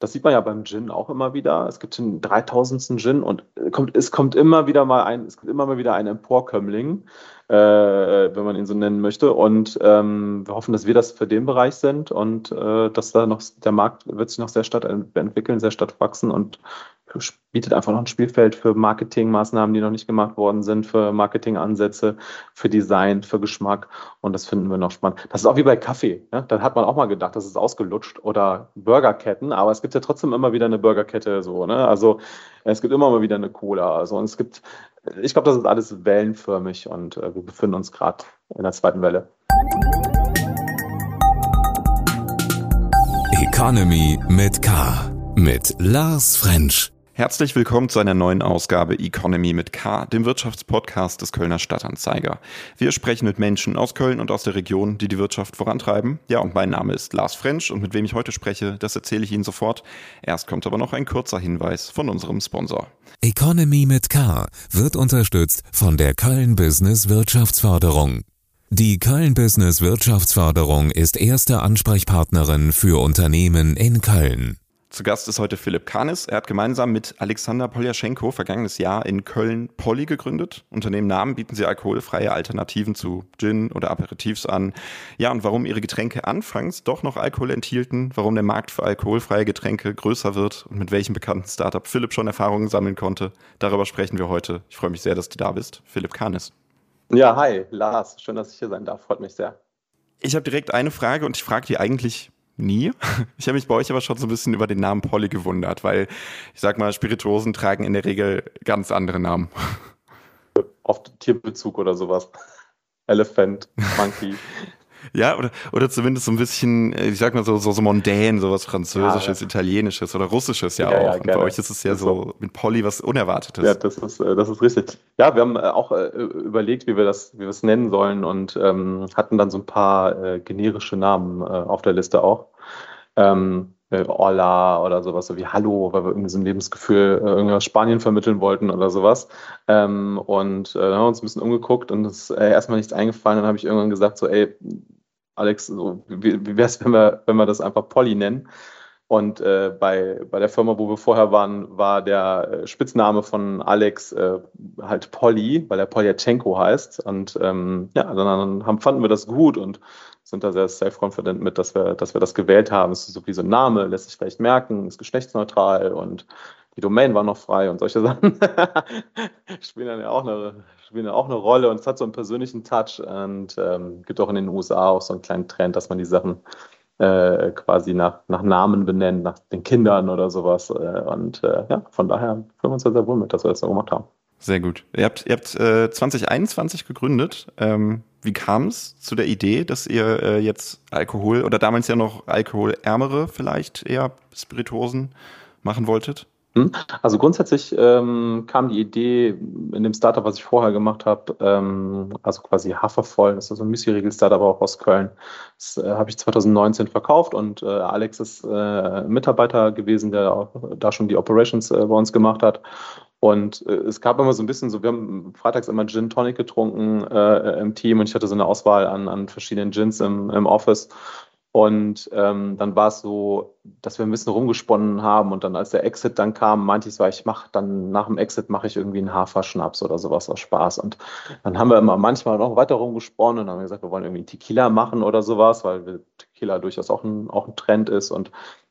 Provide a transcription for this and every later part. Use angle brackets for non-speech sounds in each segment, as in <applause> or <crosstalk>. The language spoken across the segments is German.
Das sieht man ja beim Gin auch immer wieder. Es gibt den 3000. Gin und kommt, es kommt immer wieder mal ein, es gibt immer mal wieder ein Emporkömmling, äh, wenn man ihn so nennen möchte. Und ähm, wir hoffen, dass wir das für den Bereich sind und äh, dass da noch der Markt wird sich noch sehr stark entwickeln, sehr stark wachsen und bietet einfach noch ein Spielfeld für Marketingmaßnahmen, die noch nicht gemacht worden sind, für Marketingansätze, für Design, für Geschmack. Und das finden wir noch spannend. Das ist auch wie bei Kaffee. Ne? Da hat man auch mal gedacht, das ist ausgelutscht oder Burgerketten, aber es gibt ja trotzdem immer wieder eine Burgerkette so. Ne? Also es gibt immer mal wieder eine Cola. Also und es gibt, ich glaube, das ist alles wellenförmig und äh, wir befinden uns gerade in der zweiten Welle. Economy mit K. Mit Lars French. Herzlich willkommen zu einer neuen Ausgabe Economy mit K, dem Wirtschaftspodcast des Kölner Stadtanzeiger. Wir sprechen mit Menschen aus Köln und aus der Region, die die Wirtschaft vorantreiben. Ja, und mein Name ist Lars French und mit wem ich heute spreche, das erzähle ich Ihnen sofort. Erst kommt aber noch ein kurzer Hinweis von unserem Sponsor. Economy mit K wird unterstützt von der Köln Business Wirtschaftsförderung. Die Köln Business Wirtschaftsförderung ist erste Ansprechpartnerin für Unternehmen in Köln. Zu Gast ist heute Philipp Kanis. Er hat gemeinsam mit Alexander Poljaschenko vergangenes Jahr in Köln Polly gegründet. Unter dem Namen bieten sie alkoholfreie Alternativen zu Gin oder Aperitifs an. Ja, und warum ihre Getränke anfangs doch noch Alkohol enthielten, warum der Markt für alkoholfreie Getränke größer wird und mit welchem bekannten Startup Philipp schon Erfahrungen sammeln konnte, darüber sprechen wir heute. Ich freue mich sehr, dass du da bist. Philipp Kanis. Ja, hi, Lars. Schön, dass ich hier sein darf. Freut mich sehr. Ich habe direkt eine Frage und ich frage die eigentlich nie. <laughs> Ich habe mich bei euch aber schon so ein bisschen über den Namen Polly gewundert, weil ich sag mal, Spirituosen tragen in der Regel ganz andere Namen. Oft Tierbezug oder sowas. Elephant, Monkey. <laughs> Ja, oder, oder zumindest so ein bisschen, äh, ich sag mal so, so, so mondän, sowas Französisches, ja, ja. Italienisches oder Russisches ja, ja auch. Und bei euch ist es ja so mit Polly was Unerwartetes. Ja, das ist, äh, das ist richtig. Ja, wir haben äh, auch überlegt, wie wir das, wie wir es nennen sollen und ähm, hatten dann so ein paar äh, generische Namen äh, auf der Liste auch. Ähm, Hola oder sowas, so wie Hallo, weil wir irgendwie so ein Lebensgefühl äh, irgendwie Spanien vermitteln wollten oder sowas. Ähm, und äh, haben uns ein bisschen umgeguckt und es ist äh, erstmal nichts eingefallen. Dann habe ich irgendwann gesagt, so, ey, Alex, so, wie, wie wäre es, wenn wir, wenn wir das einfach Polly nennen? Und äh, bei, bei der Firma, wo wir vorher waren, war der äh, Spitzname von Alex äh, halt Polly, weil er Polyachenko heißt. Und ähm, ja, dann haben, fanden wir das gut und sind da sehr self-confident mit, dass wir, dass wir das gewählt haben. Es ist so wie so ein Name, lässt sich vielleicht merken, ist geschlechtsneutral und die Domain war noch frei und solche <laughs> Sachen spielen dann ja auch eine, spielen ja auch eine Rolle und es hat so einen persönlichen Touch und ähm, gibt auch in den USA auch so einen kleinen Trend, dass man die Sachen äh, quasi nach, nach Namen benennt, nach den Kindern oder sowas. Äh, und äh, ja, von daher fühlen wir uns sehr wohl mit, dass wir das so gemacht haben. Sehr gut. Ihr habt, ihr habt äh, 2021 gegründet. Ähm, wie kam es zu der Idee, dass ihr äh, jetzt Alkohol oder damals ja noch alkoholärmere vielleicht eher Spirituosen machen wollttet? Hm? Also grundsätzlich ähm, kam die Idee in dem Startup, was ich vorher gemacht habe, ähm, also quasi Hafervoll, das ist so ein Müsli-Riegel-Startup auch aus Köln. Das äh, habe ich 2019 verkauft und äh, Alex ist äh, Mitarbeiter gewesen, der auch da schon die Operations äh, bei uns gemacht hat. Und äh, es gab immer so ein bisschen so, wir haben freitags immer Gin Tonic getrunken äh, im Team und ich hatte so eine Auswahl an, an verschiedenen Gins im, im Office. Und ähm, dann war es so, dass wir ein bisschen rumgesponnen haben und dann als der Exit dann kam, meinte ich so, ich mache dann nach dem Exit mache ich irgendwie einen Haferschnaps oder sowas aus Spaß. Und dann haben wir immer manchmal noch weiter rumgesponnen und haben gesagt, wir wollen irgendwie Tequila machen oder sowas, weil Tequila durchaus auch ein, auch ein Trend ist und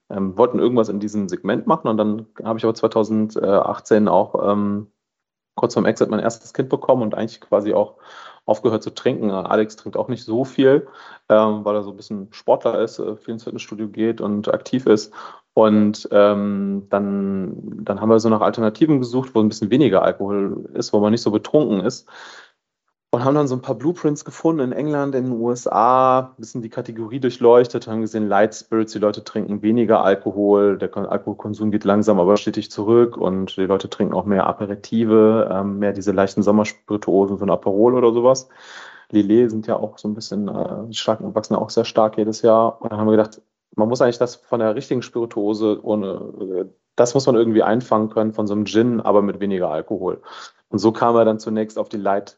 ähm, wollten irgendwas in diesem Segment machen. Und dann habe ich aber 2018 auch ähm, kurz vorm Exit mein erstes Kind bekommen und eigentlich quasi auch aufgehört zu trinken. Alex trinkt auch nicht so viel, ähm, weil er so ein bisschen Sportler ist, äh, viel ins Fitnessstudio geht und aktiv ist. Und ähm, dann, dann haben wir so nach Alternativen gesucht, wo ein bisschen weniger Alkohol ist, wo man nicht so betrunken ist und haben dann so ein paar Blueprints gefunden in England, in den USA, ein bisschen die Kategorie durchleuchtet, haben gesehen, Light Spirits, die Leute trinken weniger Alkohol, der Alkoholkonsum geht langsam, aber stetig zurück und die Leute trinken auch mehr Aperitive, ähm, mehr diese leichten Sommerspirituosen, so ein Aperol oder sowas. Lillet sind ja auch so ein bisschen äh, stark und wachsen auch sehr stark jedes Jahr. Und dann haben wir gedacht, man muss eigentlich das von der richtigen Spirituose ohne, das muss man irgendwie einfangen können von so einem Gin, aber mit weniger Alkohol. Und so kam er dann zunächst auf die Light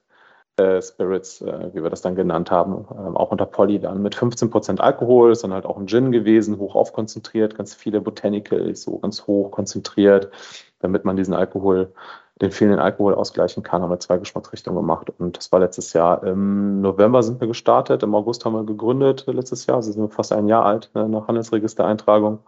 äh, Spirits, äh, wie wir das dann genannt haben, äh, auch unter Polly dann mit 15% Alkohol, ist dann halt auch ein Gin gewesen, hoch aufkonzentriert, ganz viele Botanicals, so ganz hoch konzentriert, damit man diesen Alkohol, den fehlenden Alkohol ausgleichen kann, haben wir zwei Geschmacksrichtungen gemacht. Und das war letztes Jahr. Im November sind wir gestartet, im August haben wir gegründet letztes Jahr, also sind wir fast ein Jahr alt ne, nach Handelsregistereintragung.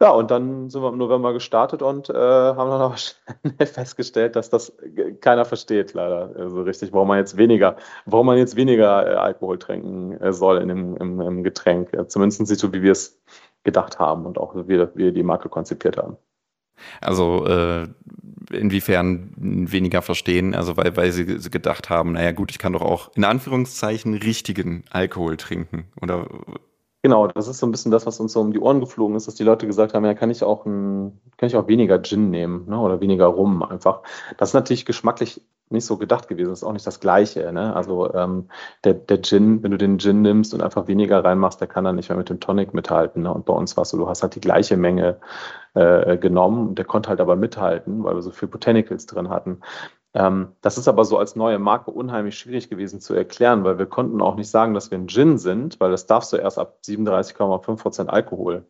Ja, und dann sind wir im November gestartet und äh, haben dann <laughs> aber schnell festgestellt, dass das keiner versteht, leider so also richtig, warum man jetzt weniger, warum man jetzt weniger äh, Alkohol trinken äh, soll in dem, im, im Getränk. Zumindest nicht so, wie wir es gedacht haben und auch wie wir die Marke konzipiert haben. Also äh, inwiefern weniger verstehen, also weil, weil sie gedacht haben, naja gut, ich kann doch auch in Anführungszeichen richtigen Alkohol trinken. Oder Genau, das ist so ein bisschen das, was uns so um die Ohren geflogen ist, dass die Leute gesagt haben, ja, kann ich auch ein, kann ich auch weniger Gin nehmen, ne? Oder weniger Rum einfach. Das ist natürlich geschmacklich nicht so gedacht gewesen. Das ist auch nicht das Gleiche. Ne? Also ähm, der, der Gin, wenn du den Gin nimmst und einfach weniger reinmachst, der kann dann nicht mehr mit dem Tonic mithalten. Ne? Und bei uns war es so, du hast halt die gleiche Menge äh, genommen, der konnte halt aber mithalten, weil wir so viel Botanicals drin hatten. Ähm, das ist aber so als neue Marke unheimlich schwierig gewesen zu erklären, weil wir konnten auch nicht sagen, dass wir ein Gin sind, weil das darfst du erst ab 37,5 Prozent Alkohol.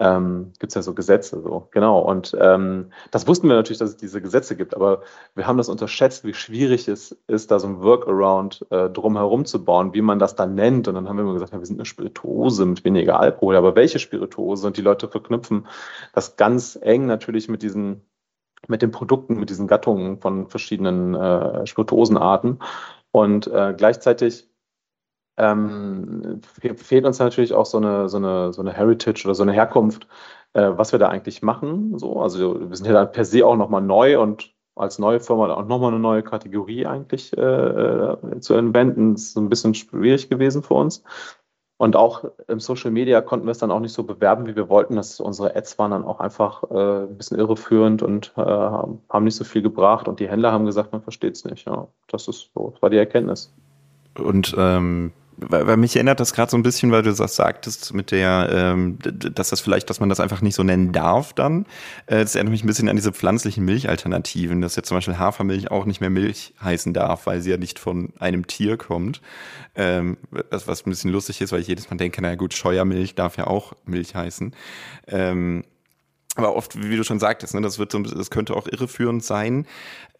Ähm, gibt es ja so Gesetze, so genau. Und ähm, das wussten wir natürlich, dass es diese Gesetze gibt, aber wir haben das unterschätzt, wie schwierig es ist, da so ein Workaround äh, drumherum zu bauen, wie man das dann nennt. Und dann haben wir immer gesagt, ja, wir sind eine Spirituose mit weniger Alkohol, aber welche Spirituose? Und die Leute verknüpfen das ganz eng natürlich mit diesen mit den Produkten, mit diesen Gattungen von verschiedenen äh, Spirituosenarten. Und äh, gleichzeitig ähm, fehlt uns natürlich auch so eine, so, eine, so eine Heritage oder so eine Herkunft, äh, was wir da eigentlich machen. So, also wir sind ja dann per se auch nochmal neu und als neue Firma auch nochmal eine neue Kategorie eigentlich äh, äh, zu. Das ist ein bisschen schwierig gewesen für uns. Und auch im Social Media konnten wir es dann auch nicht so bewerben, wie wir wollten. Das, unsere Ads waren dann auch einfach äh, ein bisschen irreführend und äh, haben nicht so viel gebracht. Und die Händler haben gesagt, man versteht es nicht. Ja, das ist so, das war die Erkenntnis. Und ähm, weil, weil mich erinnert das gerade so ein bisschen, weil du das sagtest mit der, ähm, dass das vielleicht, dass man das einfach nicht so nennen darf dann. Äh, das erinnert mich ein bisschen an diese pflanzlichen Milchalternativen, dass jetzt zum Beispiel Hafermilch auch nicht mehr Milch heißen darf, weil sie ja nicht von einem Tier kommt. Ähm, das, was ein bisschen lustig ist, weil ich jedes Mal denke, naja gut, Scheuermilch darf ja auch Milch heißen. Ähm, aber oft, wie du schon sagtest, ne, das wird so, das könnte auch irreführend sein.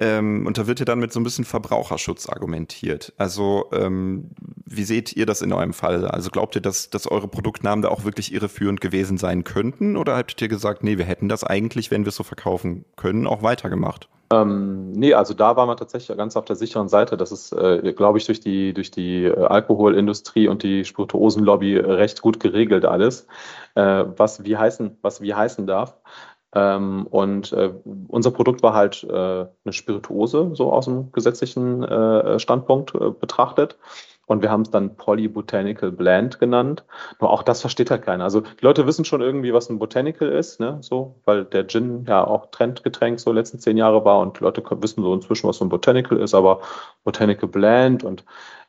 Ähm, und da wird ja dann mit so ein bisschen Verbraucherschutz argumentiert. Also ähm, wie seht ihr das in eurem Fall? Also glaubt ihr, dass, dass eure Produktnamen da auch wirklich irreführend gewesen sein könnten? Oder habt ihr gesagt, nee, wir hätten das eigentlich, wenn wir es so verkaufen können, auch weitergemacht? Ähm, nee, also da waren wir tatsächlich ganz auf der sicheren Seite. Das ist, äh, glaube ich, durch die, durch die äh, Alkoholindustrie und die Spirituosenlobby recht gut geregelt alles, äh, was wie heißen, was wie heißen darf. Ähm, und äh, unser Produkt war halt äh, eine Spirituose, so aus dem gesetzlichen äh, Standpunkt betrachtet. Und wir haben es dann Polybotanical Blend genannt. Nur auch das versteht halt keiner. Also die Leute wissen schon irgendwie, was ein Botanical ist, ne? So, weil der Gin ja auch Trendgetränk so letzten zehn Jahre war und die Leute wissen so inzwischen, was so ein Botanical ist, aber Botanical Blend und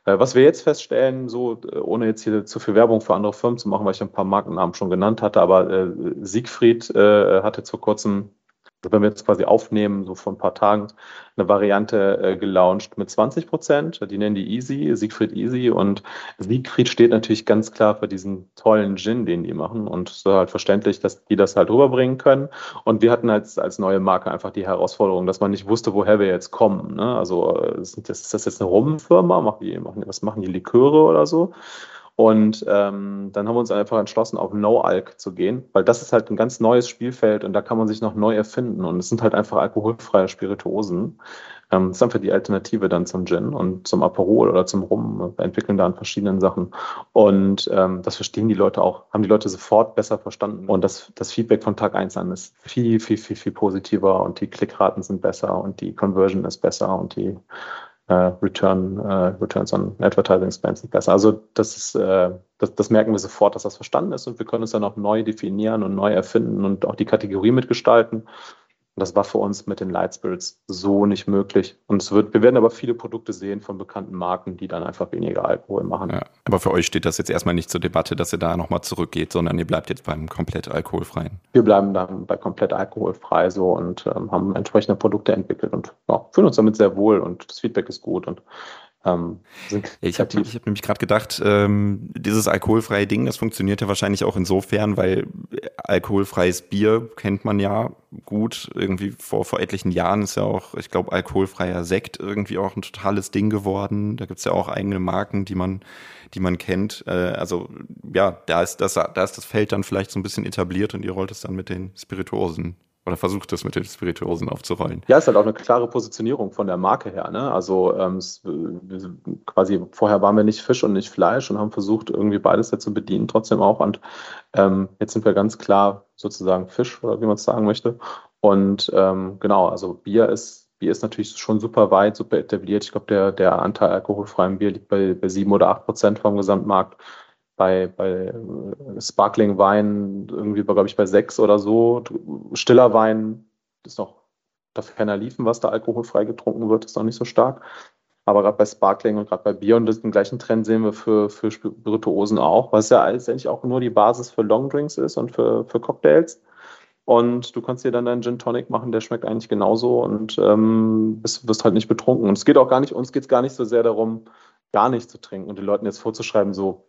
äh, was wir jetzt feststellen, so äh, ohne jetzt hier zu viel Werbung für andere Firmen zu machen, weil ich ein paar Markennamen schon genannt hatte, aber äh, Siegfried äh, hatte vor kurzem wenn wir jetzt quasi aufnehmen, so vor ein paar Tagen, eine Variante äh, gelauncht mit 20 Prozent. Die nennen die Easy, Siegfried Easy. Und Siegfried steht natürlich ganz klar für diesen tollen Gin, den die machen. Und es ist halt verständlich, dass die das halt rüberbringen können. Und wir hatten als, als neue Marke einfach die Herausforderung, dass man nicht wusste, woher wir jetzt kommen. Ne? Also ist das jetzt eine Rumfirma? Machen die, machen, was machen die Liköre oder so? Und ähm, dann haben wir uns einfach entschlossen, auf No-Alk zu gehen, weil das ist halt ein ganz neues Spielfeld und da kann man sich noch neu erfinden. Und es sind halt einfach alkoholfreie Spirituosen. Ähm, das ist einfach die Alternative dann zum Gin und zum Aperol oder zum Rum. Wir entwickeln da an verschiedenen Sachen. Und ähm, das verstehen die Leute auch, haben die Leute sofort besser verstanden. Und das, das Feedback von Tag 1 an ist viel, viel, viel, viel positiver und die Klickraten sind besser und die Conversion ist besser und die äh, Return, äh, Returns on Advertising Spend sind besser. Also das ist, äh, das, das merken wir sofort, dass das verstanden ist und wir können es dann auch neu definieren und neu erfinden und auch die Kategorie mitgestalten. Und das war für uns mit den Light Spirits so nicht möglich. Und es wird, wir werden aber viele Produkte sehen von bekannten Marken, die dann einfach weniger Alkohol machen. Ja, aber für euch steht das jetzt erstmal nicht zur Debatte, dass ihr da nochmal zurückgeht, sondern ihr bleibt jetzt beim komplett alkoholfreien. Wir bleiben dann bei komplett alkoholfrei so und ähm, haben entsprechende Produkte entwickelt und ja, fühlen uns damit sehr wohl und das Feedback ist gut und ähm, ich habe hab nämlich gerade gedacht, ähm, dieses alkoholfreie Ding, das funktioniert ja wahrscheinlich auch insofern, weil alkoholfreies Bier kennt man ja gut. Irgendwie vor, vor etlichen Jahren ist ja auch, ich glaube, alkoholfreier Sekt irgendwie auch ein totales Ding geworden. Da gibt's ja auch eigene Marken, die man, die man kennt. Äh, also ja, da ist, das, da ist das Feld dann vielleicht so ein bisschen etabliert und ihr rollt es dann mit den Spirituosen oder versucht das mit den Spirituosen aufzurollen. Ja, ist halt auch eine klare Positionierung von der Marke her. Ne? Also ähm, quasi vorher waren wir nicht Fisch und nicht Fleisch und haben versucht, irgendwie beides zu bedienen, trotzdem auch. Und ähm, jetzt sind wir ganz klar sozusagen Fisch, oder wie man es sagen möchte. Und ähm, genau, also Bier ist, Bier ist natürlich schon super weit, super etabliert. Ich glaube, der, der Anteil alkoholfreiem Bier liegt bei, bei 7 oder 8 Prozent vom Gesamtmarkt bei, bei äh, Sparkling Wein irgendwie, glaube ich, bei sechs oder so. Stiller Wein ist noch, darf keiner liefen, was da alkoholfrei getrunken wird, ist noch nicht so stark. Aber gerade bei Sparkling und gerade bei Bier und den gleichen Trend sehen wir für, für Spirituosen auch, was ja letztendlich auch nur die Basis für Longdrinks ist und für, für Cocktails. Und du kannst dir dann deinen Gin Tonic machen, der schmeckt eigentlich genauso und ähm, wirst halt nicht betrunken. Und es geht auch gar nicht, uns geht es gar nicht so sehr darum, gar nicht zu trinken und den Leuten jetzt vorzuschreiben, so,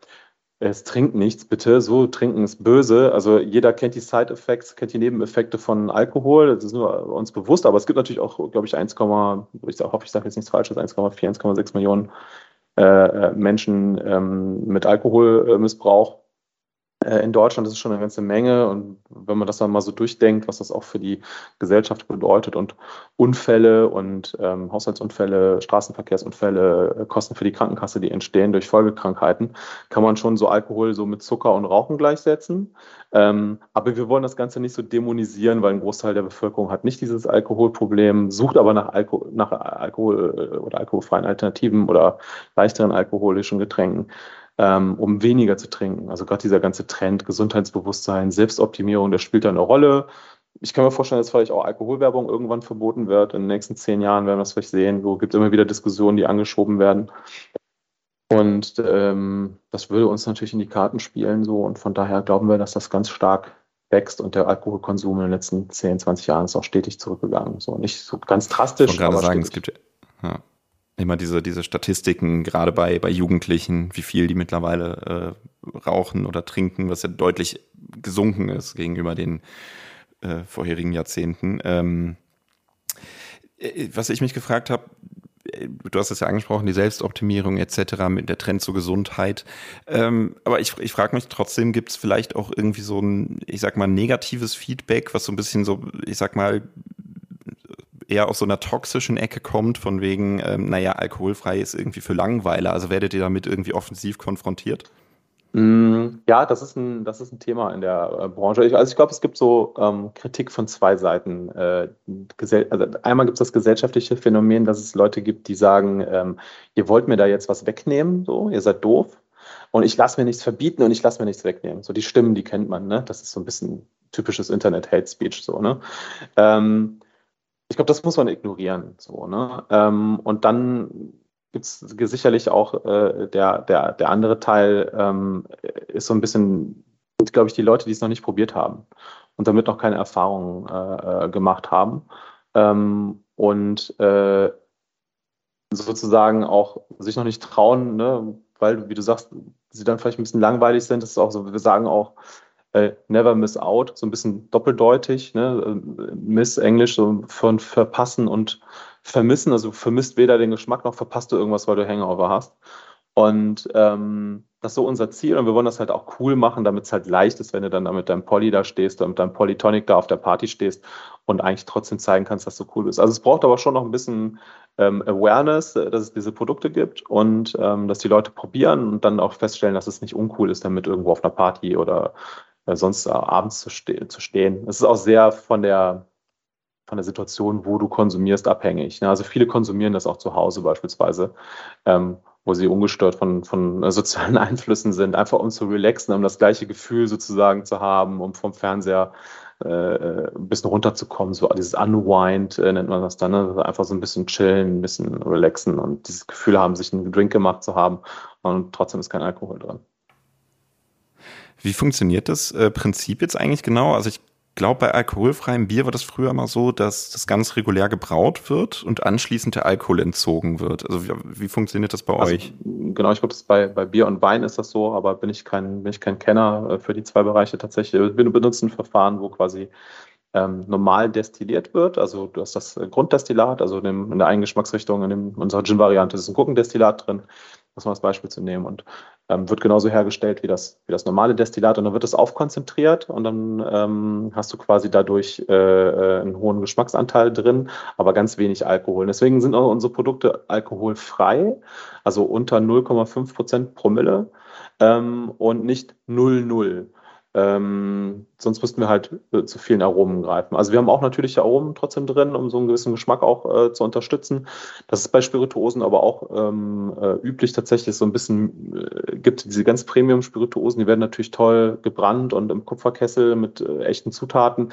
es trinkt nichts, bitte. So, trinken ist böse. Also jeder kennt die Side-Effects, kennt die Nebeneffekte von Alkohol. Das ist nur uns bewusst. Aber es gibt natürlich auch, glaube ich, 1, ich hoffe, ich sage jetzt nichts Falsches, 1,4, 1,6 Millionen äh, äh, Menschen ähm, mit Alkoholmissbrauch in Deutschland ist es schon eine ganze Menge. Und wenn man das dann mal so durchdenkt, was das auch für die Gesellschaft bedeutet und Unfälle und ähm, Haushaltsunfälle, Straßenverkehrsunfälle, äh, Kosten für die Krankenkasse, die entstehen durch Folgekrankheiten, kann man schon so Alkohol so mit Zucker und Rauchen gleichsetzen. Ähm, aber wir wollen das Ganze nicht so dämonisieren, weil ein Großteil der Bevölkerung hat nicht dieses Alkoholproblem, sucht aber nach, Alko nach Alkohol äh, oder alkoholfreien Alternativen oder leichteren alkoholischen Getränken ähm, um weniger zu trinken. Also gerade dieser ganze Trend, Gesundheitsbewusstsein, Selbstoptimierung, das spielt da eine Rolle. Ich kann mir vorstellen, dass vielleicht auch Alkoholwerbung irgendwann verboten wird. In den nächsten zehn Jahren werden wir das vielleicht sehen. So gibt es immer wieder Diskussionen, die angeschoben werden. Und ähm, das würde uns natürlich in die Karten spielen. So. Und von daher glauben wir, dass das ganz stark wächst und der Alkoholkonsum in den letzten 10, 20 Jahren ist auch stetig zurückgegangen. So nicht so ganz drastisch. Ich wollte gerade sagen, stetig. es gibt ja, immer diese, diese Statistiken, gerade bei, bei Jugendlichen, wie viel die mittlerweile äh, rauchen oder trinken, was ja deutlich gesunken ist gegenüber den äh, vorherigen Jahrzehnten. Ähm, äh, was ich mich gefragt habe, äh, du hast es ja angesprochen, die Selbstoptimierung etc., mit der Trend zur Gesundheit. Ähm, aber ich, ich frage mich trotzdem, gibt es vielleicht auch irgendwie so ein, ich sag mal, negatives Feedback, was so ein bisschen so, ich sag mal, eher aus so einer toxischen Ecke kommt, von wegen, ähm, naja, alkoholfrei ist irgendwie für Langweiler. Also werdet ihr damit irgendwie offensiv konfrontiert? Mm, ja, das ist ein, das ist ein Thema in der äh, Branche. Ich, also ich glaube, es gibt so ähm, Kritik von zwei Seiten. Äh, also einmal gibt es das gesellschaftliche Phänomen, dass es Leute gibt, die sagen, ähm, ihr wollt mir da jetzt was wegnehmen, so, ihr seid doof. Und ich lasse mir nichts verbieten und ich lasse mir nichts wegnehmen. So die Stimmen, die kennt man, ne? Das ist so ein bisschen typisches Internet-Hate-Speech, so, ne? Ähm, ich glaube, das muss man ignorieren. So, ne? Ähm, und dann gibt es sicherlich auch äh, der, der, der andere Teil ähm, ist so ein bisschen, glaube ich, die Leute, die es noch nicht probiert haben und damit noch keine Erfahrungen äh, äh, gemacht haben. Ähm, und äh, sozusagen auch sich noch nicht trauen, ne? weil, wie du sagst, sie dann vielleicht ein bisschen langweilig sind. Das ist auch so, wir sagen auch, äh, never miss out, so ein bisschen doppeldeutig, ne? Miss Englisch so von verpassen und vermissen, also vermisst weder den Geschmack noch verpasst du irgendwas, weil du Hangover hast. Und ähm, das ist so unser Ziel und wir wollen das halt auch cool machen, damit es halt leicht ist, wenn du dann da mit deinem Poly da stehst oder mit deinem Polytonic da auf der Party stehst und eigentlich trotzdem zeigen kannst, dass du cool bist. Also es braucht aber schon noch ein bisschen ähm, Awareness, äh, dass es diese Produkte gibt und ähm, dass die Leute probieren und dann auch feststellen, dass es nicht uncool ist, damit irgendwo auf einer Party oder äh, sonst äh, abends zu, ste zu stehen. Es ist auch sehr von der, von der Situation, wo du konsumierst, abhängig. Ne? Also viele konsumieren das auch zu Hause beispielsweise, ähm, wo sie ungestört von, von äh, <laughs> sozialen Einflüssen sind, einfach um zu relaxen, um das gleiche Gefühl sozusagen zu haben, um vom Fernseher äh, ein bisschen runterzukommen, so dieses Unwind äh, nennt man das dann, ne? Also einfach so ein bisschen chillen, ein bisschen relaxen und dieses Gefühl haben, sich einen Drink gemacht zu haben und trotzdem ist kein Alkohol drin. Wie funktioniert das äh, Prinzip jetzt eigentlich genau? Also ich glaube, bei alkoholfreiem Bier war das früher mal so, dass das ganz regulär gebraut wird und anschließend der Alkohol entzogen wird. Also wie, wie funktioniert das bei also, euch? Genau, ich glaube, bei, bei Bier und Wein ist das so, aber bin ich kein, bin ich kein Kenner äh, für die zwei Bereiche tatsächlich. Wir benutzen ein Verfahren, wo quasi ähm, normal destilliert wird. Also du hast das Grunddestillat, also in, dem, in der einen Geschmacksrichtung, in, dem, in unserer Gin-Variante ist ein Gurkendestillat drin, das mal als Beispiel zu nehmen. Und ähm, wird genauso hergestellt wie das, wie das normale Destillat und dann wird es aufkonzentriert und dann ähm, hast du quasi dadurch äh, äh einen hohen Geschmacksanteil drin, aber ganz wenig Alkohol. Deswegen sind auch unsere Produkte alkoholfrei, also unter 0,5 Prozent Promille ähm, und nicht 0,0. Ähm, sonst müssten wir halt äh, zu vielen Aromen greifen. Also wir haben auch natürliche Aromen trotzdem drin, um so einen gewissen Geschmack auch äh, zu unterstützen. Das ist bei Spirituosen aber auch ähm, äh, üblich tatsächlich so ein bisschen, äh, gibt diese ganz Premium-Spirituosen, die werden natürlich toll gebrannt und im Kupferkessel mit äh, echten Zutaten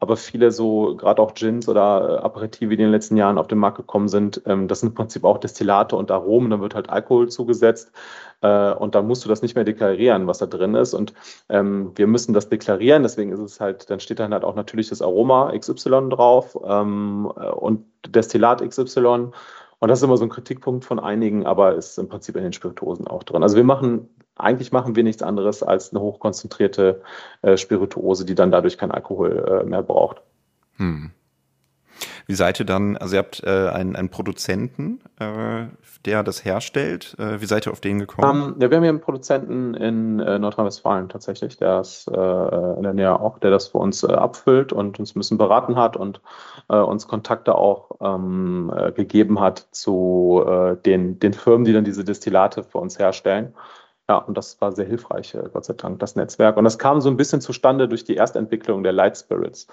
aber viele so, gerade auch Gins oder äh, Aperitive, die in den letzten Jahren auf den Markt gekommen sind, ähm, das sind im Prinzip auch Destillate und Aromen, dann wird halt Alkohol zugesetzt äh, und dann musst du das nicht mehr deklarieren, was da drin ist. Und ähm, wir müssen das deklarieren, deswegen ist es halt, dann steht dann halt auch natürlich das Aroma XY drauf ähm, äh, und Destillat XY und das ist immer so ein Kritikpunkt von einigen, aber ist im Prinzip in den Spirituosen auch drin. Also wir machen eigentlich machen wir nichts anderes als eine hochkonzentrierte äh, Spirituose, die dann dadurch kein Alkohol äh, mehr braucht. Hm. Wie seid ihr dann, also ihr habt äh, einen, einen Produzenten, äh, der das herstellt. Äh, wie seid ihr auf den gekommen? Um, ähm, ja, wir haben hier einen Produzenten in äh, Nordrhein-Westfalen tatsächlich, der ist äh, in der Nähe auch, der das für uns äh, abfüllt und uns ein bisschen beraten hat und äh, uns Kontakte auch ähm, äh, gegeben hat zu äh, den, den Firmen, die dann diese Destillate für uns herstellen. Ja, und das war sehr hilfreich, äh, Gott sei Dank, das Netzwerk. Und das kam so ein bisschen zustande durch die Erstentwicklung der Light Spirits.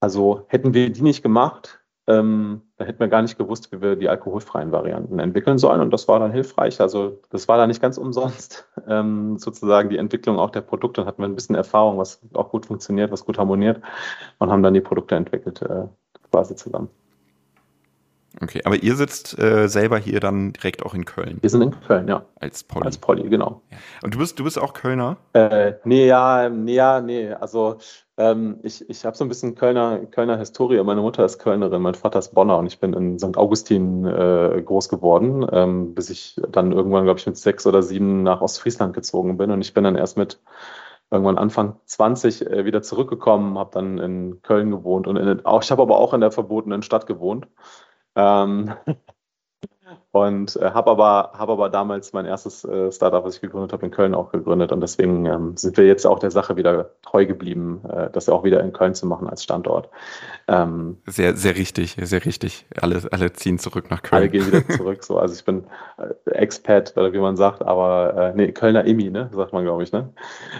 Also hätten wir die nicht gemacht, ähm, dann hätten wir gar nicht gewusst, wie wir die alkoholfreien Varianten entwickeln sollen. Und das war dann hilfreich. Also das war dann nicht ganz umsonst, <laughs> ähm, sozusagen die Entwicklung auch der Produkte. Dann hatten wir ein bisschen Erfahrung, was auch gut funktioniert, was gut harmoniert und haben dann die Produkte entwickelt, äh, quasi zusammen. Okay, aber ihr sitzt äh, selber hier dann direkt auch in Köln. Wir sind in Köln, ja. Als Polly. Als Polly, genau. Ja. Und du bist, du bist auch Kölner? Äh, nee, ja, nee, ja, nee. Also ähm, ich, ich habe so ein bisschen Kölner, Kölner Historie. Meine Mutter ist Kölnerin, mein Vater ist Bonner und ich bin in St. Augustin äh, groß geworden, ähm, bis ich dann irgendwann, glaube ich, mit sechs oder sieben nach Ostfriesland gezogen bin. Und ich bin dann erst mit irgendwann Anfang 20 äh, wieder zurückgekommen, habe dann in Köln gewohnt und in, auch, ich habe aber auch in der verbotenen Stadt gewohnt. Ähm, <laughs> und äh, habe aber, hab aber damals mein erstes äh, Startup, was ich gegründet habe, in Köln auch gegründet. Und deswegen ähm, sind wir jetzt auch der Sache wieder treu geblieben, äh, das auch wieder in Köln zu machen als Standort. Ähm, sehr, sehr richtig, sehr richtig. Alle, alle ziehen zurück nach Köln. Alle gehen wieder zurück. So. Also ich bin äh, Expat, oder wie man sagt, aber äh, nee, Kölner Imi, ne? sagt man, glaube ich. Ne?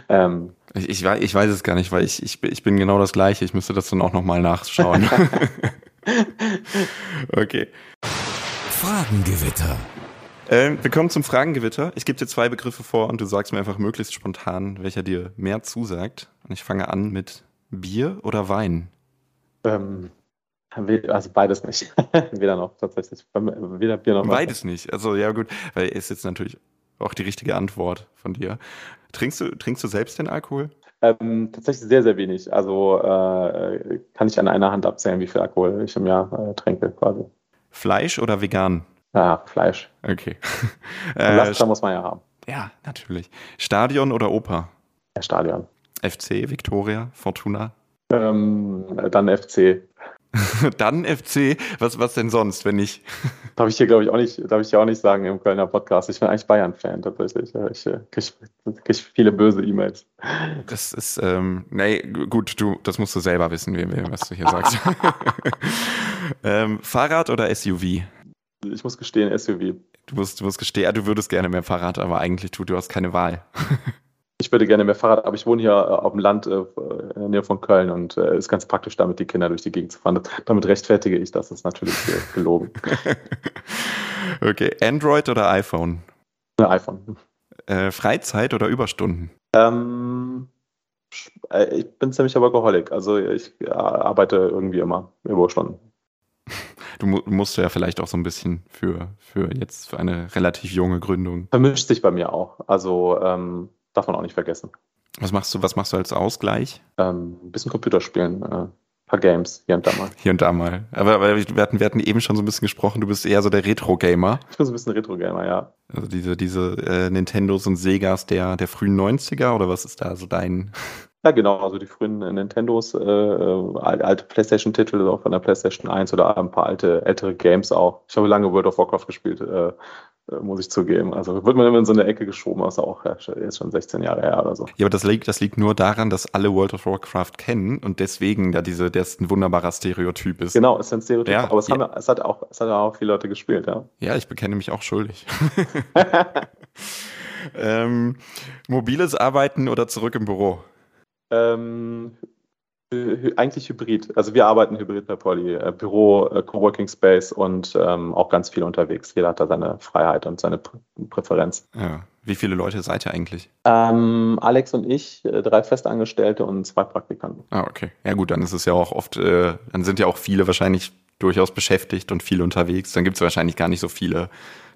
Ähm, ich, ich, weiß, ich weiß es gar nicht, weil ich, ich, ich bin genau das Gleiche. Ich müsste das dann auch nochmal nachschauen. <laughs> okay. Fragengewitter. Äh, wir kommen zum Fragengewitter. Ich gebe dir zwei Begriffe vor und du sagst mir einfach möglichst spontan, welcher dir mehr zusagt. Und ich fange an mit Bier oder Wein. Ähm, also beides nicht. <laughs> Weder noch tatsächlich. Weder Bier noch Beides Wein. nicht. Also ja gut, weil ist jetzt natürlich auch die richtige Antwort von dir. Trinkst du, trinkst du selbst den Alkohol? Ähm, tatsächlich sehr, sehr wenig. Also äh, kann ich an einer Hand abzählen, wie viel Alkohol ich im Jahr äh, trinke quasi. Fleisch oder vegan? Ja, Fleisch. Okay. <laughs> Laster äh, muss man ja haben. Ja, natürlich. Stadion oder Oper? Ja, Stadion. FC, Victoria, Fortuna? Ähm, dann FC. <laughs> Dann FC. Was, was denn sonst, wenn nicht? <laughs> Darf ich hier, glaube ich, auch nicht, darf ich hier auch nicht sagen im Kölner Podcast. Ich bin eigentlich Bayern-Fan tatsächlich. Ich äh, kriege krieg viele böse E-Mails. Das ist, ähm, nee, gut, du, das musst du selber wissen, was du hier sagst. <laughs> ähm, Fahrrad oder SUV? Ich muss gestehen, SUV. Du musst, du musst gestehen, du würdest gerne mehr Fahrrad, aber eigentlich du, du hast keine Wahl ich würde gerne mehr Fahrrad, aber ich wohne hier äh, auf dem Land äh, in der Nähe von Köln und es äh, ist ganz praktisch, damit die Kinder durch die Gegend zu fahren. Damit rechtfertige ich das, ist natürlich gelogen. <laughs> okay, Android oder iPhone? Ja, iPhone. Äh, Freizeit oder Überstunden? Ähm, ich bin ziemlich Workaholic, also ich arbeite irgendwie immer Überstunden. <laughs> Du musst ja vielleicht auch so ein bisschen für, für jetzt für eine relativ junge Gründung. Vermischt sich bei mir auch. Also ähm, Darf man auch nicht vergessen. Was machst du, was machst du als Ausgleich? Ähm, ein bisschen Computerspielen, äh, paar Games hier und da mal. Hier und da mal. Aber, aber wir, hatten, wir hatten eben schon so ein bisschen gesprochen, du bist eher so der Retro-Gamer. Ich bin so ein bisschen Retro-Gamer, ja. Also diese, diese äh, Nintendos und Segas der, der frühen 90er oder was ist da so dein? Ja, genau, also die frühen Nintendos, äh, äh alte PlayStation-Titel auch von der PlayStation 1 oder ein paar alte, ältere Games auch. Ich habe lange World of Warcraft gespielt, äh, äh, muss ich zugeben. Also wird man immer in so eine Ecke geschoben, ist auch ist schon 16 Jahre her oder so. Ja, aber das liegt, das liegt nur daran, dass alle World of Warcraft kennen und deswegen da diese, das ein wunderbarer Stereotyp ist. Genau, ist ein Stereotyp, ja, aber es, ja. haben, es, hat auch, es hat auch viele Leute gespielt, ja. Ja, ich bekenne mich auch schuldig. <laughs> <laughs> ähm, mobiles Arbeiten oder zurück im Büro? Ähm, eigentlich hybrid. Also wir arbeiten hybrid bei Poly. Äh, Büro, äh, Coworking Space und ähm, auch ganz viel unterwegs. Jeder hat da seine Freiheit und seine Prä Präferenz. Ja. Wie viele Leute seid ihr eigentlich? Ähm, Alex und ich, äh, drei Festangestellte und zwei Praktikanten. Ah, okay. Ja gut, dann ist es ja auch oft, äh, dann sind ja auch viele wahrscheinlich durchaus beschäftigt und viel unterwegs. Dann gibt es wahrscheinlich gar nicht so viele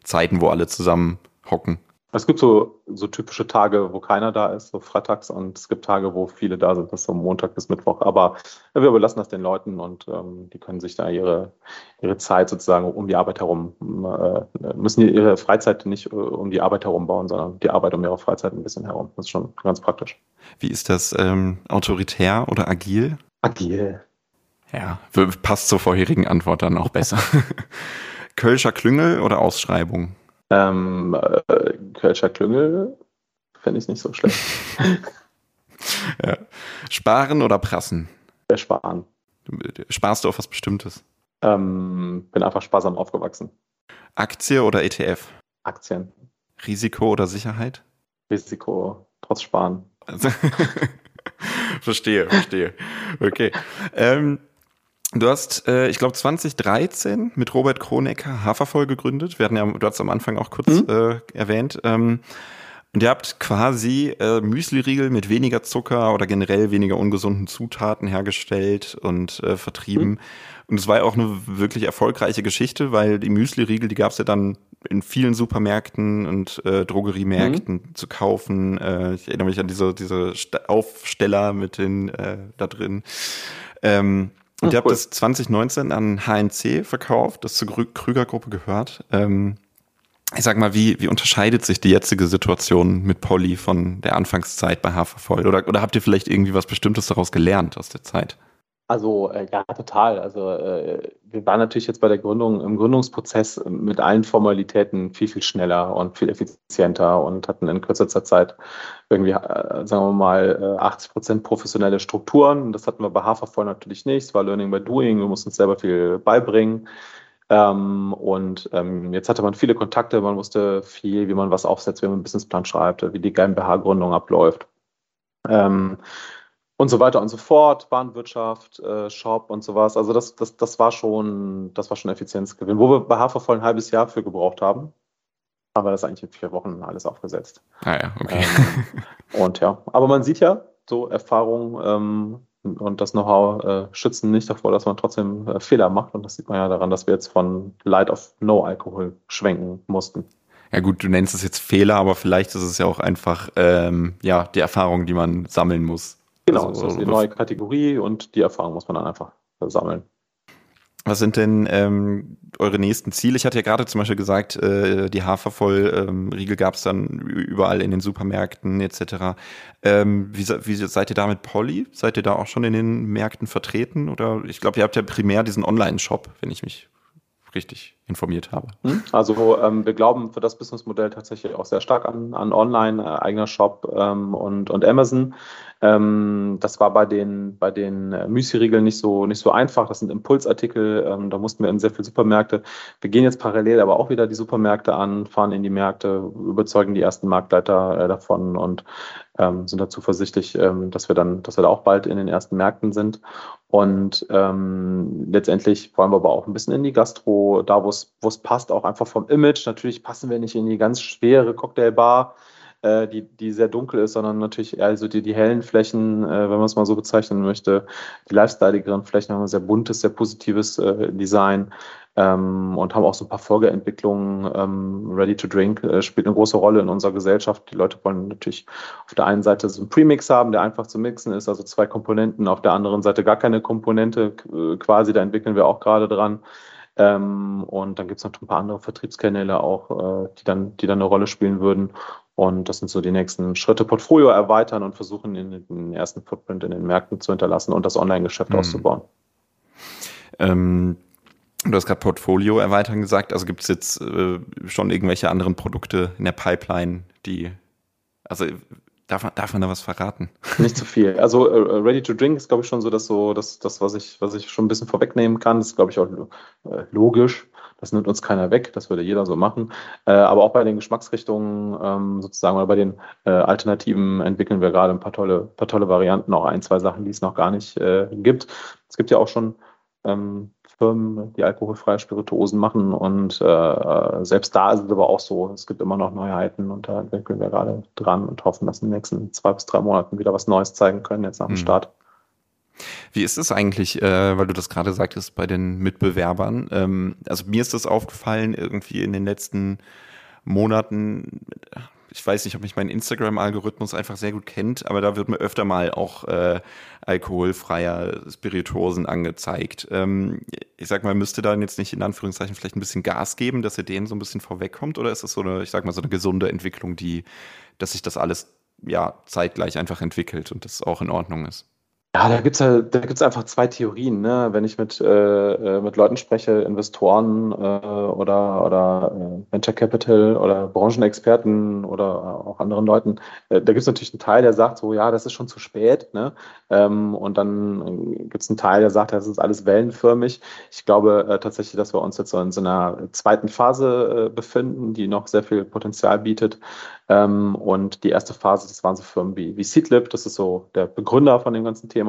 Zeiten, wo alle zusammen hocken. Es gibt so, so typische Tage, wo keiner da ist, so freitags, und es gibt Tage, wo viele da sind, das ist so Montag bis Mittwoch. Aber wir überlassen das den Leuten und ähm, die können sich da ihre, ihre Zeit sozusagen um die Arbeit herum, äh, müssen ihre Freizeit nicht äh, um die Arbeit herum bauen, sondern die Arbeit um ihre Freizeit ein bisschen herum. Das ist schon ganz praktisch. Wie ist das ähm, autoritär oder agil? Agil. Ja, passt zur vorherigen Antwort dann auch besser. <laughs> Kölscher Klüngel oder Ausschreibung? Ähm, äh, Kölscher Klüngel fände ich nicht so schlecht. <laughs> ja. Sparen oder prassen? Der Sparen. Sparst du auf was Bestimmtes? Ähm, bin einfach sparsam aufgewachsen. Aktie oder ETF? Aktien. Risiko oder Sicherheit? Risiko, trotz Sparen. <laughs> verstehe, verstehe. Okay. Ähm, Du hast, äh, ich glaube, 2013 mit Robert Kronecker Hafervoll gegründet. Wir hatten ja, du hast am Anfang auch kurz mhm. äh, erwähnt. Ähm, und ihr habt quasi äh, Müsli-Riegel mit weniger Zucker oder generell weniger ungesunden Zutaten hergestellt und äh, vertrieben. Mhm. Und es war ja auch eine wirklich erfolgreiche Geschichte, weil die Müsli-Riegel, die gab es ja dann in vielen Supermärkten und äh, Drogeriemärkten mhm. zu kaufen. Äh, ich erinnere mich an diese, diese Aufsteller mit den äh, da drin. Ähm, und oh, ihr habt cool. das 2019 an HNC verkauft, das zur Krüger-Gruppe gehört. Ähm, ich sag mal, wie, wie unterscheidet sich die jetzige Situation mit Polly von der Anfangszeit bei Hafervoll? Oder, oder habt ihr vielleicht irgendwie was Bestimmtes daraus gelernt aus der Zeit? Also äh, ja, total. Also äh, wir waren natürlich jetzt bei der Gründung im Gründungsprozess mit allen Formalitäten viel, viel schneller und viel effizienter und hatten in kürzester Zeit irgendwie, äh, sagen wir mal, 80 Prozent professionelle Strukturen. Das hatten wir bei Hafervoll natürlich nicht. Es war Learning by Doing. Wir mussten uns selber viel beibringen. Ähm, und ähm, jetzt hatte man viele Kontakte, man wusste viel, wie man was aufsetzt, wie man einen Businessplan schreibt, wie die GmbH-Gründung abläuft. Ähm, und so weiter und so fort, Bahnwirtschaft, äh, Shop und sowas. Also das, das, das war schon, das war schon Effizienzgewinn. Wo wir bei Hafervoll ein halbes Jahr für gebraucht haben, haben wir das eigentlich in vier Wochen alles aufgesetzt. Ah ja, okay. Ähm, und ja, aber man sieht ja, so Erfahrung ähm, und das Know-how äh, schützen nicht davor, dass man trotzdem äh, Fehler macht. Und das sieht man ja daran, dass wir jetzt von Light auf No Alkohol schwenken mussten. Ja gut, du nennst es jetzt Fehler, aber vielleicht ist es ja auch einfach ähm, ja die Erfahrung, die man sammeln muss. Genau, also, das ist die neue Kategorie und die Erfahrung muss man dann einfach sammeln. Was sind denn ähm, eure nächsten Ziele? Ich hatte ja gerade zum Beispiel gesagt, äh, die Hafervoll-Riegel ähm, gab es dann überall in den Supermärkten etc. Ähm, wie, wie, seid ihr da mit Polly? Seid ihr da auch schon in den Märkten vertreten? Oder ich glaube, ihr habt ja primär diesen Online-Shop, wenn ich mich richtig informiert habe. Hm? Also ähm, wir glauben für das Businessmodell tatsächlich auch sehr stark an, an Online, äh, eigener Shop ähm, und, und Amazon. Ähm, das war bei den, bei den äh, Müsli-Riegeln nicht so, nicht so einfach. Das sind Impulsartikel, ähm, da mussten wir in sehr viele Supermärkte. Wir gehen jetzt parallel aber auch wieder die Supermärkte an, fahren in die Märkte, überzeugen die ersten Marktleiter äh, davon und ähm, sind da zuversichtlich, ähm, dass wir dann, dass wir da auch bald in den ersten Märkten sind. Und letztendlich wollen wir aber auch ein bisschen in die Gastro, da wo es wo es passt, auch einfach vom Image. Natürlich passen wir nicht in die ganz schwere Cocktailbar äh, die, die sehr dunkel ist, sondern natürlich eher so die, die hellen Flächen, äh, wenn man es mal so bezeichnen möchte, die lifestyleigeren Flächen haben ein sehr buntes, sehr positives äh, Design ähm, und haben auch so ein paar Folgeentwicklungen. Ähm, Ready to Drink äh, spielt eine große Rolle in unserer Gesellschaft. Die Leute wollen natürlich auf der einen Seite so einen Premix haben, der einfach zu mixen ist, also zwei Komponenten, auf der anderen Seite gar keine Komponente äh, quasi, da entwickeln wir auch gerade dran. Ähm, und dann gibt es noch ein paar andere Vertriebskanäle auch, äh, die, dann, die dann eine Rolle spielen würden. Und das sind so die nächsten Schritte. Portfolio erweitern und versuchen, in den ersten Footprint in den Märkten zu hinterlassen und das Online-Geschäft mhm. auszubauen. Ähm, Du hast gerade Portfolio erweitern gesagt. Also gibt es jetzt äh, schon irgendwelche anderen Produkte in der Pipeline, die, also darf man, darf man da was verraten? <laughs> Nicht zu viel. Also äh, Ready to Drink ist, glaube ich, schon so, dass so, dass das, was ich, was ich schon ein bisschen vorwegnehmen kann, das ist, glaube ich, auch äh, logisch. Das nimmt uns keiner weg, das würde jeder so machen. Äh, aber auch bei den Geschmacksrichtungen ähm, sozusagen oder bei den äh, Alternativen entwickeln wir gerade ein paar tolle, paar tolle Varianten, auch ein, zwei Sachen, die es noch gar nicht äh, gibt. Es gibt ja auch schon ähm, Firmen, die alkoholfreie Spirituosen machen. Und äh, selbst da ist es aber auch so, es gibt immer noch Neuheiten und da entwickeln wir gerade dran und hoffen, dass in den nächsten zwei bis drei Monaten wieder was Neues zeigen können, jetzt nach dem mhm. Start. Wie ist es eigentlich, äh, weil du das gerade sagtest, bei den Mitbewerbern? Ähm, also mir ist das aufgefallen, irgendwie in den letzten Monaten ich weiß nicht, ob mich mein Instagram-Algorithmus einfach sehr gut kennt, aber da wird mir öfter mal auch äh, alkoholfreier Spirituosen angezeigt. Ähm, ich sag mal, müsste da jetzt nicht in Anführungszeichen vielleicht ein bisschen Gas geben, dass ihr denen so ein bisschen vorwegkommt? Oder ist das so eine, ich sag mal, so eine gesunde Entwicklung, die, dass sich das alles ja zeitgleich einfach entwickelt und das auch in Ordnung ist? Ja, da gibt's ja, da gibt's einfach zwei Theorien. Ne? Wenn ich mit, äh, äh, mit Leuten spreche, Investoren äh, oder, oder äh, Venture Capital oder Branchenexperten oder auch anderen Leuten, äh, da gibt's natürlich einen Teil, der sagt so, ja, das ist schon zu spät. Ne? Ähm, und dann gibt's einen Teil, der sagt, das ist alles wellenförmig. Ich glaube äh, tatsächlich, dass wir uns jetzt so in so einer zweiten Phase äh, befinden, die noch sehr viel Potenzial bietet. Ähm, und die erste Phase, das waren so Firmen wie, wie Seedlip, das ist so der Begründer von dem ganzen Thema.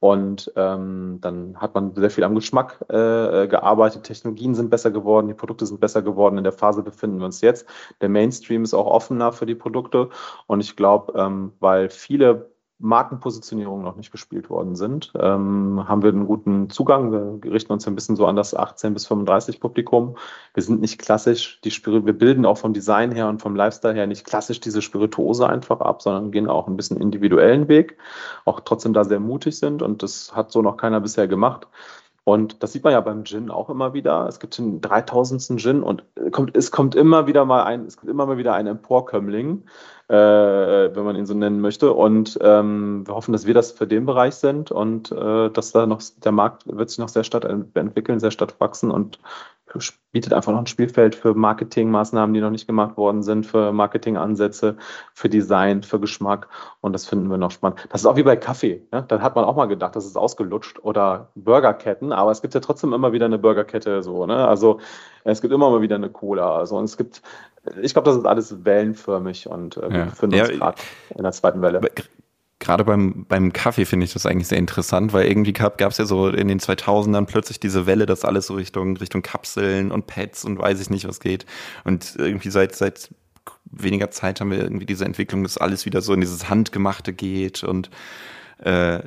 Und ähm, dann hat man sehr viel am Geschmack äh, gearbeitet, Technologien sind besser geworden, die Produkte sind besser geworden. In der Phase befinden wir uns jetzt. Der Mainstream ist auch offener für die Produkte. Und ich glaube, ähm, weil viele Markenpositionierungen noch nicht gespielt worden sind, ähm, haben wir einen guten Zugang. Wir richten uns ein bisschen so an das 18 bis 35 Publikum. Wir sind nicht klassisch, die Spir wir bilden auch vom Design her und vom Lifestyle her nicht klassisch diese Spirituose einfach ab, sondern gehen auch ein bisschen individuellen Weg, auch trotzdem da sehr mutig sind und das hat so noch keiner bisher gemacht. Und das sieht man ja beim Gin auch immer wieder. Es gibt den 3000. Gin und kommt, es kommt immer wieder mal ein, es gibt immer mal wieder ein Emporkömmling, äh, wenn man ihn so nennen möchte. Und ähm, wir hoffen, dass wir das für den Bereich sind und äh, dass da noch der Markt wird sich noch sehr stark entwickeln, sehr stark wachsen und bietet einfach noch ein Spielfeld für Marketingmaßnahmen, die noch nicht gemacht worden sind, für Marketingansätze, für Design, für Geschmack. Und das finden wir noch spannend. Das ist auch wie bei Kaffee. Ne? Da hat man auch mal gedacht, das ist ausgelutscht oder Burgerketten, aber es gibt ja trotzdem immer wieder eine Burgerkette so. Ne? Also es gibt immer mal wieder eine Cola. Also und es gibt, ich glaube, das ist alles wellenförmig und äh, wir ja. befinden uns ja, gerade in der zweiten Welle gerade beim, beim Kaffee finde ich das eigentlich sehr interessant, weil irgendwie gab es ja so in den 2000ern plötzlich diese Welle, dass alles so Richtung, Richtung Kapseln und Pads und weiß ich nicht was geht. Und irgendwie seit, seit weniger Zeit haben wir irgendwie diese Entwicklung, dass alles wieder so in dieses Handgemachte geht und äh,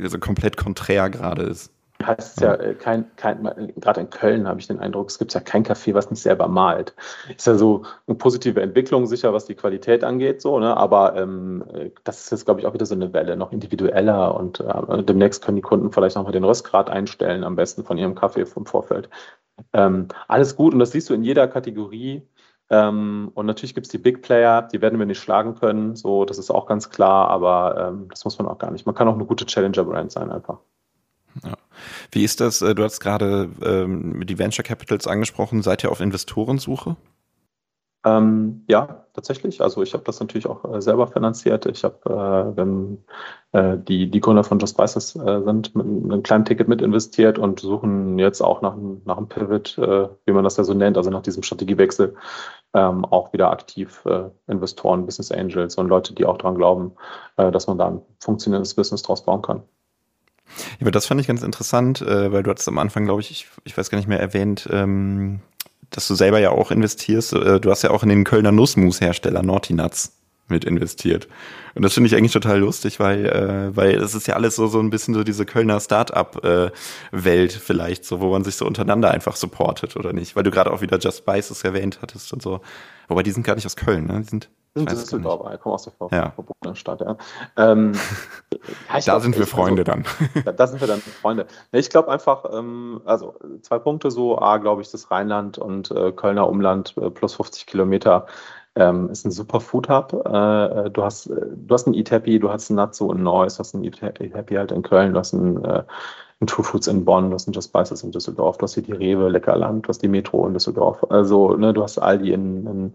also komplett konträr gerade ist heißt es ja, äh, kein, kein gerade in Köln habe ich den Eindruck, es gibt ja kein Café, was nicht selber malt. Ist ja so eine positive Entwicklung, sicher, was die Qualität angeht, so, ne? Aber ähm, das ist jetzt, glaube ich, auch wieder so eine Welle, noch individueller und äh, demnächst können die Kunden vielleicht noch mal den Röstgrad einstellen, am besten von ihrem Kaffee vom Vorfeld. Ähm, alles gut und das siehst du in jeder Kategorie. Ähm, und natürlich gibt es die Big Player, die werden wir nicht schlagen können, so, das ist auch ganz klar, aber ähm, das muss man auch gar nicht. Man kann auch eine gute Challenger-Brand sein einfach. Ja. Wie ist das? Äh, du hast gerade ähm, die Venture Capitals angesprochen. Seid ihr auf Investorensuche? Ähm, ja, tatsächlich. Also ich habe das natürlich auch äh, selber finanziert. Ich habe, äh, wenn äh, die, die Gründer von Just Spices äh, sind, mit einem kleinen Ticket mit investiert und suchen jetzt auch nach, nach einem Pivot, äh, wie man das ja so nennt, also nach diesem Strategiewechsel, ähm, auch wieder aktiv Investoren, Business Angels und Leute, die auch daran glauben, dass man da ein funktionierendes Business draus bauen kann. Ja, aber das fand ich ganz interessant, äh, weil du hattest am Anfang, glaube ich, ich, ich weiß gar nicht mehr erwähnt, ähm, dass du selber ja auch investierst. Äh, du hast ja auch in den Kölner Nussmus-Hersteller Naughty Nuts mit investiert. Und das finde ich eigentlich total lustig, weil, äh, weil es ist ja alles so, so ein bisschen so diese Kölner Start-up-Welt äh, vielleicht, so, wo man sich so untereinander einfach supportet, oder nicht? Weil du gerade auch wieder Just Spices erwähnt hattest und so. Wobei die sind gar nicht aus Köln, ne? Die sind sind Düsseldorf, ich komme aus der ja. verbotenen Stadt, ja. Ähm, <laughs> da sind wir Freunde also, dann. Da, da, sind wir dann Freunde. Ich glaube einfach, ähm, also zwei Punkte so, A, glaube ich, das Rheinland und äh, Kölner Umland äh, plus 50 Kilometer ähm, ist ein super Food Hub. Äh, du hast, du hast ein Eat du hast ein Natso in Neuss, du hast ein Eat halt in Köln, du hast ein, äh, ein True Foods in Bonn, du hast ein Just Spices in Düsseldorf, du hast hier die Rewe, Leckerland, du hast die Metro in Düsseldorf. Also, ne, du hast Aldi in, in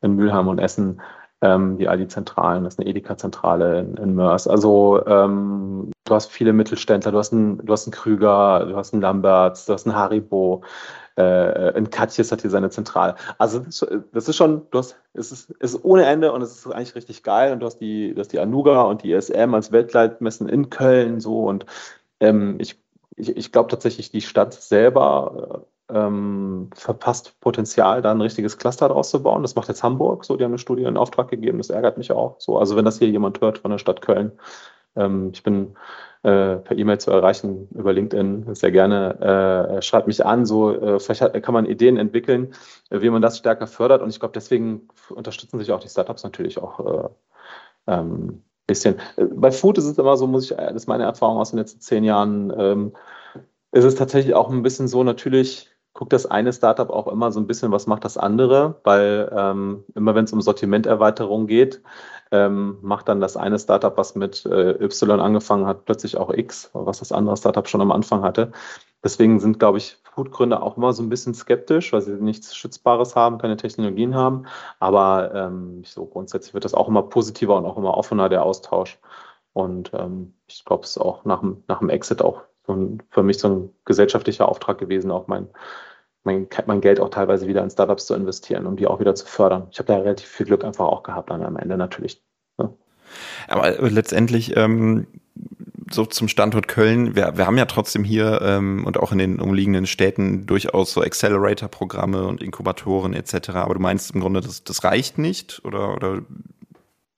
in Mülheim und Essen, ähm, die Aldi-Zentralen, das ist eine Edeka-Zentrale in, in Mörs. Also ähm, du hast viele Mittelständler, du hast einen, du hast einen Krüger, du hast einen Lamberts, du hast einen Haribo, äh, ein Katjes hat hier seine Zentrale. Also das ist schon, du hast, es ist, ist ohne Ende und es ist eigentlich richtig geil. Und du hast die, du hast die Anuga und die ESM als Weltleitmessen in Köln so und ähm, ich, ich, ich glaube tatsächlich, die Stadt selber ähm, verpasst Potenzial, da ein richtiges Cluster draus zu bauen. Das macht jetzt Hamburg so, die haben eine Studie in Auftrag gegeben, das ärgert mich auch so. Also wenn das hier jemand hört von der Stadt Köln, ähm, ich bin äh, per E-Mail zu erreichen über LinkedIn, sehr gerne, äh, schreibt mich an, so äh, vielleicht hat, kann man Ideen entwickeln, äh, wie man das stärker fördert und ich glaube, deswegen unterstützen sich auch die Startups natürlich auch äh, ähm, bisschen. Bei Food ist es immer so, muss ich, das ist meine Erfahrung aus den letzten zehn Jahren, ähm, ist tatsächlich auch ein bisschen so, natürlich guckt das eine Startup auch immer so ein bisschen, was macht das andere, weil ähm, immer wenn es um Sortimenterweiterung geht, ähm, macht dann das eine Startup, was mit äh, Y angefangen hat, plötzlich auch X, was das andere Startup schon am Anfang hatte. Deswegen sind, glaube ich, Foodgründer auch immer so ein bisschen skeptisch, weil sie nichts Schützbares haben, keine Technologien haben. Aber ähm, so grundsätzlich wird das auch immer positiver und auch immer offener, der Austausch. Und ähm, ich glaube, es ist auch nach nach dem Exit auch ein, für mich so ein gesellschaftlicher Auftrag gewesen, auch mein, mein, mein Geld auch teilweise wieder in Startups zu investieren, um die auch wieder zu fördern. Ich habe da relativ viel Glück einfach auch gehabt dann am Ende natürlich. Ne? Aber letztendlich ähm, so zum Standort Köln, wir, wir haben ja trotzdem hier ähm, und auch in den umliegenden Städten durchaus so Accelerator-Programme und Inkubatoren etc. Aber du meinst im Grunde, das, das reicht nicht? Oder, oder?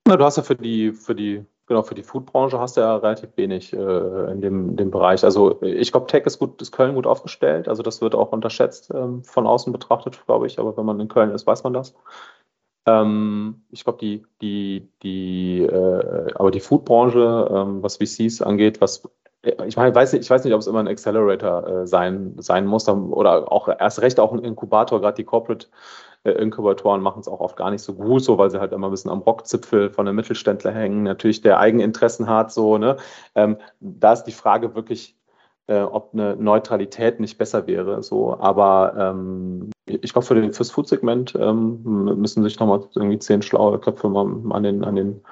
Na, du hast ja für die, für die genau, für die Foodbranche hast du ja relativ wenig äh, in dem, dem Bereich. Also ich glaube, Tech ist gut, ist Köln gut aufgestellt. Also das wird auch unterschätzt ähm, von außen betrachtet, glaube ich. Aber wenn man in Köln ist, weiß man das. Ähm, ich glaube, die, die, die, äh, aber die Foodbranche, ähm, was VCs angeht, was ich meine, weiß nicht, ich weiß nicht, ob es immer ein Accelerator äh, sein, sein muss oder auch erst recht auch ein Inkubator, gerade die Corporate äh, Inkubatoren machen es auch oft gar nicht so gut, so weil sie halt immer ein bisschen am Rockzipfel von der Mittelständler hängen, natürlich der Eigeninteressen hat, so, ne? Ähm, da ist die Frage wirklich, äh, ob eine Neutralität nicht besser wäre, so, aber ähm, ich glaube, für fürs Food-Segment ähm, müssen sich nochmal irgendwie zehn schlaue Köpfe mal an den, an den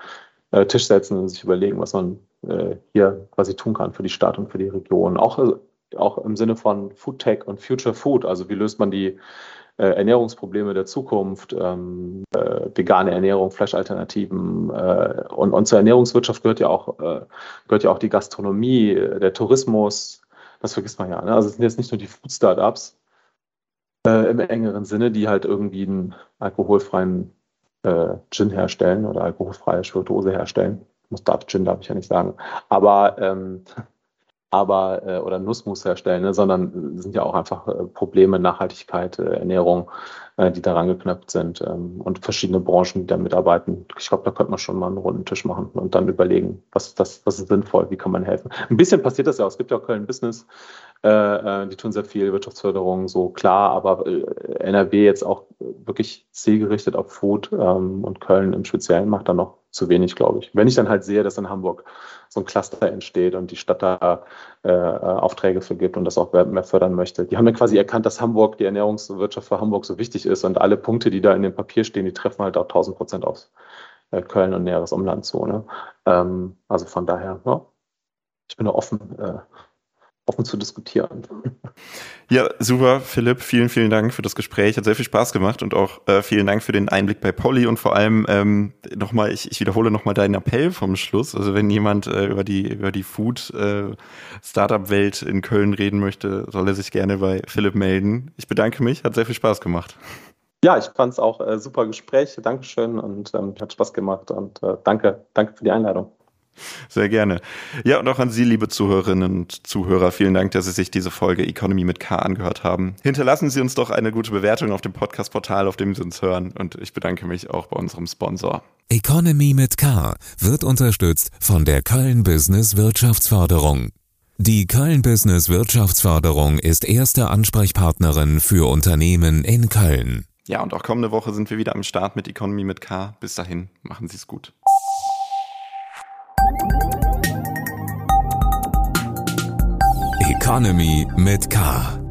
äh, Tisch setzen und sich überlegen, was man äh, hier quasi tun kann für die Stadt und für die Region. Auch, äh, auch im Sinne von Food Tech und Future Food, also wie löst man die äh, Ernährungsprobleme der Zukunft, ähm, äh, vegane Ernährung, Fleischalternativen äh, und, und zur Ernährungswirtschaft gehört ja auch äh, gehört ja auch die Gastronomie, der Tourismus. Das vergisst man ja. Ne? Also es sind jetzt nicht nur die Food Startups im engeren Sinne, die halt irgendwie einen alkoholfreien Gin herstellen oder alkoholfreie Spirituose herstellen. Muss darf Gin darf ich ja nicht sagen. Aber ähm, aber äh, oder Nussmus herstellen, ne, sondern sind ja auch einfach äh, Probleme, Nachhaltigkeit, äh, Ernährung, äh, die daran geknüpft sind ähm, und verschiedene Branchen, die da mitarbeiten. Ich glaube, da könnte man schon mal einen runden Tisch machen und dann überlegen, was das, was ist sinnvoll, wie kann man helfen. Ein bisschen passiert das ja auch. Es gibt ja auch Köln Business, äh, äh, die tun sehr viel Wirtschaftsförderung, so klar, aber NRW jetzt auch wirklich zielgerichtet auf Food ähm, und Köln im Speziellen macht da noch zu wenig, glaube ich. Wenn ich dann halt sehe, dass in Hamburg so ein Cluster entsteht und die Stadt da äh, Aufträge für gibt und das auch mehr fördern möchte. Die haben dann quasi erkannt, dass Hamburg, die Ernährungswirtschaft für Hamburg so wichtig ist und alle Punkte, die da in dem Papier stehen, die treffen halt auch 1000 Prozent auf äh, Köln und näheres Umlandzone. Ähm, also von daher, ja, ich bin da offen, äh, offen zu diskutieren. Ja, super, Philipp. Vielen, vielen Dank für das Gespräch. Hat sehr viel Spaß gemacht und auch äh, vielen Dank für den Einblick bei Polly und vor allem ähm, nochmal, ich, ich wiederhole nochmal deinen Appell vom Schluss. Also wenn jemand äh, über die, über die Food äh, in Köln reden möchte, soll er sich gerne bei Philipp melden. Ich bedanke mich, hat sehr viel Spaß gemacht. Ja, ich fand es auch äh, super Gespräch. Dankeschön und ähm, hat Spaß gemacht und äh, danke, danke für die Einladung. Sehr gerne. Ja, und auch an Sie, liebe Zuhörerinnen und Zuhörer, vielen Dank, dass Sie sich diese Folge Economy mit K angehört haben. Hinterlassen Sie uns doch eine gute Bewertung auf dem Podcast-Portal, auf dem Sie uns hören. Und ich bedanke mich auch bei unserem Sponsor. Economy mit K wird unterstützt von der Köln Business Wirtschaftsförderung. Die Köln Business Wirtschaftsförderung ist erste Ansprechpartnerin für Unternehmen in Köln. Ja, und auch kommende Woche sind wir wieder am Start mit Economy mit K. Bis dahin, machen Sie es gut. Economy mit K.